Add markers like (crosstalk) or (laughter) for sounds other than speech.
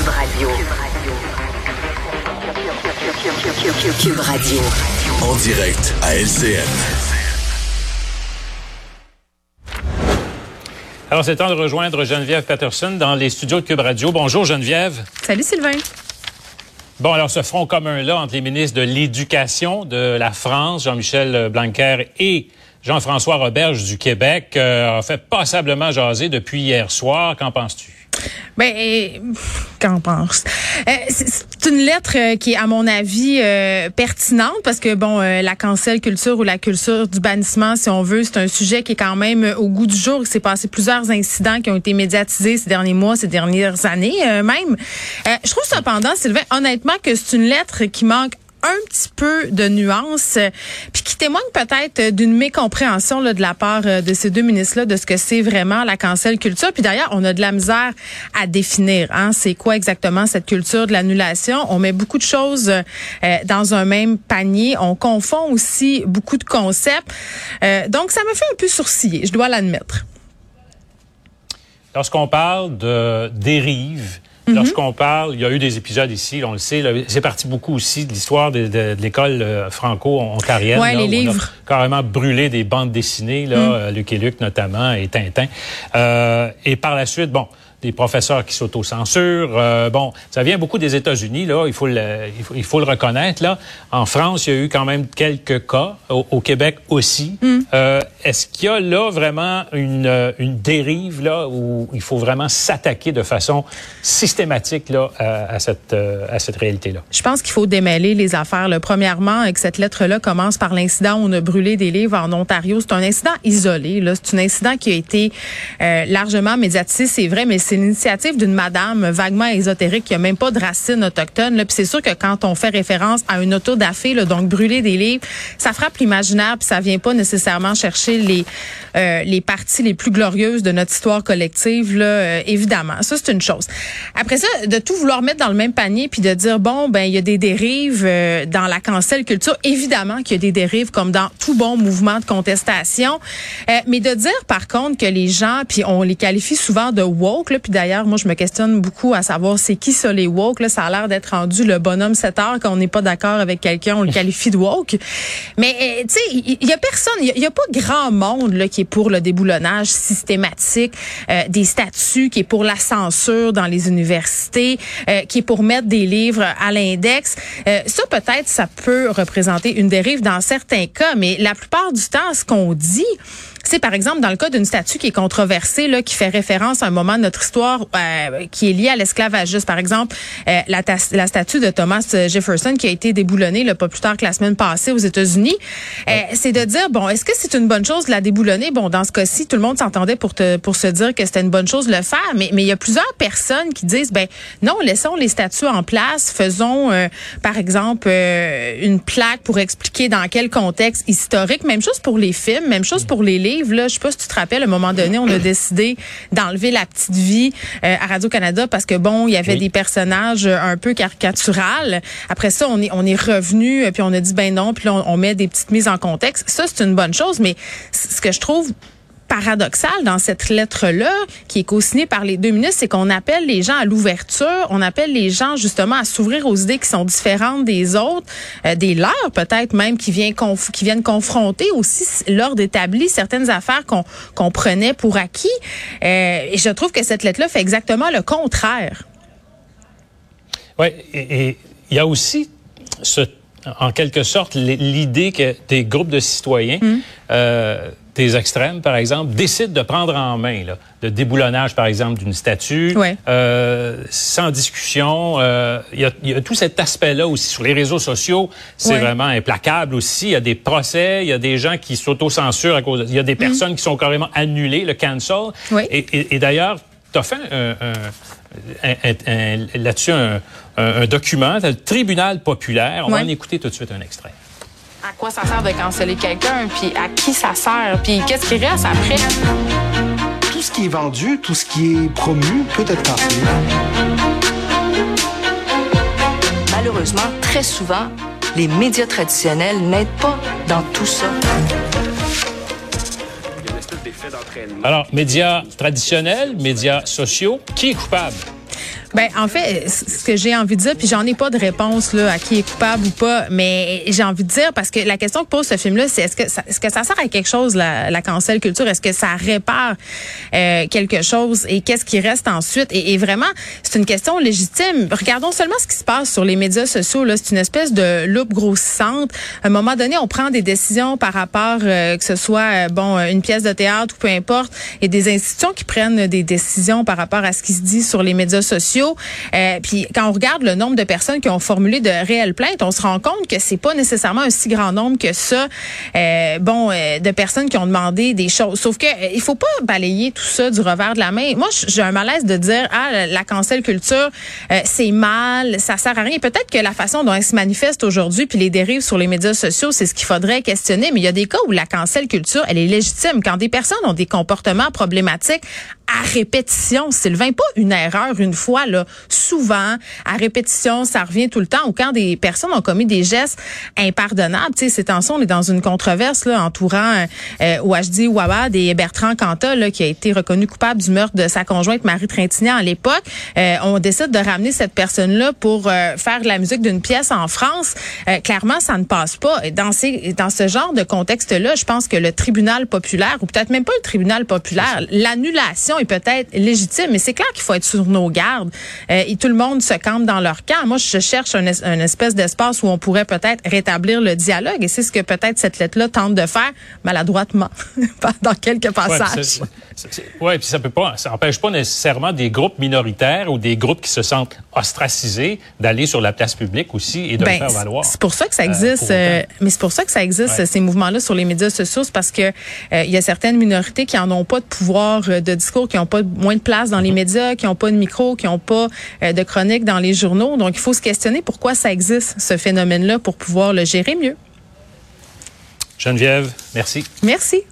Cube Radio. Cube Radio. En direct à LCN. Alors, c'est temps de rejoindre Geneviève Patterson dans les studios de Cube Radio. Bonjour Geneviève. Salut Sylvain. Bon, alors ce front commun-là entre les ministres de l'Éducation de la France, Jean-Michel Blanquer, et Jean-François Roberge du Québec, euh, a fait passablement jaser depuis hier soir. Qu'en penses-tu? Ben, qu'en pense euh, C'est une lettre euh, qui est, à mon avis, euh, pertinente parce que bon, la cancel culture ou la culture du bannissement, si on veut, c'est un sujet qui est quand même au goût du jour. Il s'est passé plusieurs incidents qui ont été médiatisés ces derniers mois, ces dernières années même. je trouve cependant, Sylvain, honnêtement, que c'est une lettre qui manque un petit peu de nuances, euh, puis qui témoigne peut-être d'une mécompréhension là, de la part euh, de ces deux ministres-là de ce que c'est vraiment la cancel culture. Puis d'ailleurs, on a de la misère à définir. Hein, c'est quoi exactement cette culture de l'annulation On met beaucoup de choses euh, dans un même panier. On confond aussi beaucoup de concepts. donc, ça me fait un peu sourciller, je dois l'admettre. Lorsqu'on parle de dérive, Mhm. Lorsqu'on parle, il y a eu des épisodes ici, on le sait, c'est parti beaucoup aussi de l'histoire de, l'école euh, franco-ontarienne. Ouais, les livres. On a carrément brûlé des bandes dessinées, là, mhm. euh, Luc et Luc notamment, et Tintin. Euh, et par la suite, bon, des professeurs qui s'autocensurent. Euh, bon, ça vient beaucoup des États-Unis, là, il faut, le, il faut, le reconnaître. Là. En France, il y a eu quand même quelques cas, au, Québec aussi. Hmm. Euh, Est-ce qu'il y a là vraiment une, une dérive là où il faut vraiment s'attaquer de façon systématique là, à, cette, euh, à cette réalité-là? Je pense qu'il faut démêler les affaires. Là. Premièrement, que cette lettre-là commence par l'incident où on a brûlé des livres en Ontario. C'est un incident isolé. C'est un incident qui a été euh, largement médiatisé, c'est vrai, mais c'est l'initiative d'une madame vaguement ésotérique qui a même pas de racines autochtones. Puis c'est sûr que quand on fait référence à une auto d'affaires, donc brûler des livres, ça frappe l'imaginaire puis ça vient pas nécessairement chercher les euh, les parties les plus glorieuses de notre histoire collective là, euh, évidemment. Ça c'est une chose. Après ça, de tout vouloir mettre dans le même panier puis de dire bon ben il y a des dérives euh, dans la cancel culture, évidemment qu'il y a des dérives comme dans tout bon mouvement de contestation, mais de dire par contre que les gens puis on les qualifie souvent de woke puis d'ailleurs, moi, je me questionne beaucoup à savoir c'est qui ça les woke. Là, ça a l'air d'être rendu le bonhomme 7 heures quand on n'est pas d'accord avec quelqu'un, on le qualifie de woke. Mais euh, tu sais, il y, a personne, il y, a pas grand monde là qui est pour le déboulonnage systématique euh, des statuts, qui est pour la censure dans les universités, euh, qui est pour mettre des livres à l'index. ça, peut-être, ça peut représenter une dérive dans certains cas, mais la plupart du temps, ce qu'on dit, c'est par exemple dans le cas d'une statue qui est controversée, là, qui fait référence à un moment de notre histoire euh, qui est lié à l'esclavagisme. Par exemple, euh, la, la, statue de Thomas Jefferson qui a été déboulonnée là, pas plus tard que la semaine passée aux États-Unis. Euh, c'est de dire bon, est-ce que c'est une bonne chose de la déboulonner? Bon, dans ce cas-ci, tout le monde s'entendait pour te, pour se dire que c'était une bonne chose de le faire, mais mais il y a plusieurs personnes qui disent ben non, laissons les statues en place, faisons par exemple une plaque pour expliquer dans quel contexte historique. Même chose pour les films, même chose pour les livres livre, là, je sais pas si tu te rappelles, à un moment donné, on a décidé d'enlever la petite vie euh, à Radio-Canada parce que, bon, il y avait des personnages euh, un peu caricaturales. Après ça, on est, on est revenu, euh, puis on a dit, ben non, puis là, on, on met des petites mises en contexte. Ça, c'est une bonne chose, mais ce que je trouve paradoxal dans cette lettre-là, qui est co-signée par les deux ministres, c'est qu'on appelle les gens à l'ouverture, on appelle les gens justement à s'ouvrir aux idées qui sont différentes des autres, euh, des leurs peut-être même, qui, viennent qui viennent confronter aussi l'ordre établi, certaines affaires qu'on qu'on prenait pour acquis. Euh, et je trouve que cette lettre-là fait exactement le contraire. Oui, et il y a aussi ce en quelque sorte l'idée que des groupes de citoyens hum. euh, des extrêmes, par exemple, décident de prendre en main là, le déboulonnage, par exemple, d'une statue, euh, sans discussion. Euh, il y, a, tout cet aspect-là aussi sur les réseaux sociaux. C'est vraiment implacable aussi. Il y a des procès, il y a des gens qui s'autocensurent à cause. Il y a des mm. personnes qui sont carrément annulées, le cancel. Et, et, d'ailleurs, tu as fait là-dessus un, document, le tribunal populaire. On va en écouter tout de suite un extrait à quoi ça sert de canceller quelqu'un, puis à qui ça sert, puis qu'est-ce qui reste après? Tout ce qui est vendu, tout ce qui est promu peut être cancellé. Malheureusement, très souvent, les médias traditionnels n'aident pas dans tout ça. Alors, médias traditionnels, médias sociaux, qui est coupable? Ben en fait, ce que j'ai envie de dire, puis j'en ai pas de réponse là à qui est coupable ou pas, mais j'ai envie de dire parce que la question que pose ce film-là, c'est est-ce que ça, est-ce que ça sert à quelque chose la, la cancel culture? Est-ce que ça répare euh, quelque chose? Et qu'est-ce qui reste ensuite? Et, vraiment, c'est une question légitime. Regardons seulement ce qui se passe sur les médias sociaux. Là, c'est une espèce de loupe grossissante. À un moment donné, on prend des décisions par rapport euh, que ce soit euh, bon une pièce de théâtre ou peu importe, et des institutions qui prennent des décisions par rapport à ce qui se dit sur les médias sociaux. Euh, puis quand on regarde le nombre de personnes qui ont formulé de réelles plaintes, on se rend compte que c'est pas nécessairement un si grand nombre que ça. Euh, bon, euh, de personnes qui ont demandé des choses. Sauf que euh, il faut pas balayer tout ça du revers de la main. Moi, j'ai un malaise de dire ah la cancel culture c'est mal, ça sert à rien. Peut-être que la façon dont elle se manifeste aujourd'hui puis les dérives sur les médias sociaux, c'est ce qu'il faudrait questionner. Mais il y a des cas où la cancel culture, elle est légitime quand des personnes ont des comportements problématiques à répétition, Sylvain, pas une erreur une fois souvent à répétition, ça revient tout le temps ou quand des personnes ont commis des gestes impardonnables, tu sais, c'est temps on est dans une controverse là entourant euh, OHD Wawad et Bertrand Cantat là qui a été reconnu coupable du meurtre de sa conjointe Marie Trintignant à l'époque. Euh, on décide de ramener cette personne là pour euh, faire la musique d'une pièce en France. Euh, clairement, ça ne passe pas. Dans ces dans ce genre de contexte là, je pense que le tribunal populaire ou peut-être même pas le tribunal populaire, l'annulation est peut-être légitime, mais c'est clair qu'il faut être sur nos gardes. Euh, et tout le monde se campe dans leur camp. Moi, je cherche un, espèce d'espace où on pourrait peut-être rétablir le dialogue, et c'est ce que peut-être cette lettre-là tente de faire maladroitement (laughs) dans quelques passages. Oui, puis ça peut pas, ça empêche pas nécessairement des groupes minoritaires ou des groupes qui se sentent ostracisés d'aller sur la place publique aussi et de le ben, faire valoir. C'est pour ça que ça euh, existe, euh, mais c'est pour ça que ça existe ces mouvements-là sur les médias sociaux, parce que il y a certaines minorités qui en ont pas de pouvoir de discours, qui n'ont pas moins de place dans les médias, qui n'ont pas de micro, qui n'ont pas euh, de chronique dans les journaux. Donc, il faut se questionner pourquoi ça existe, ce phénomène-là, pour pouvoir le gérer mieux. Geneviève, merci. Merci.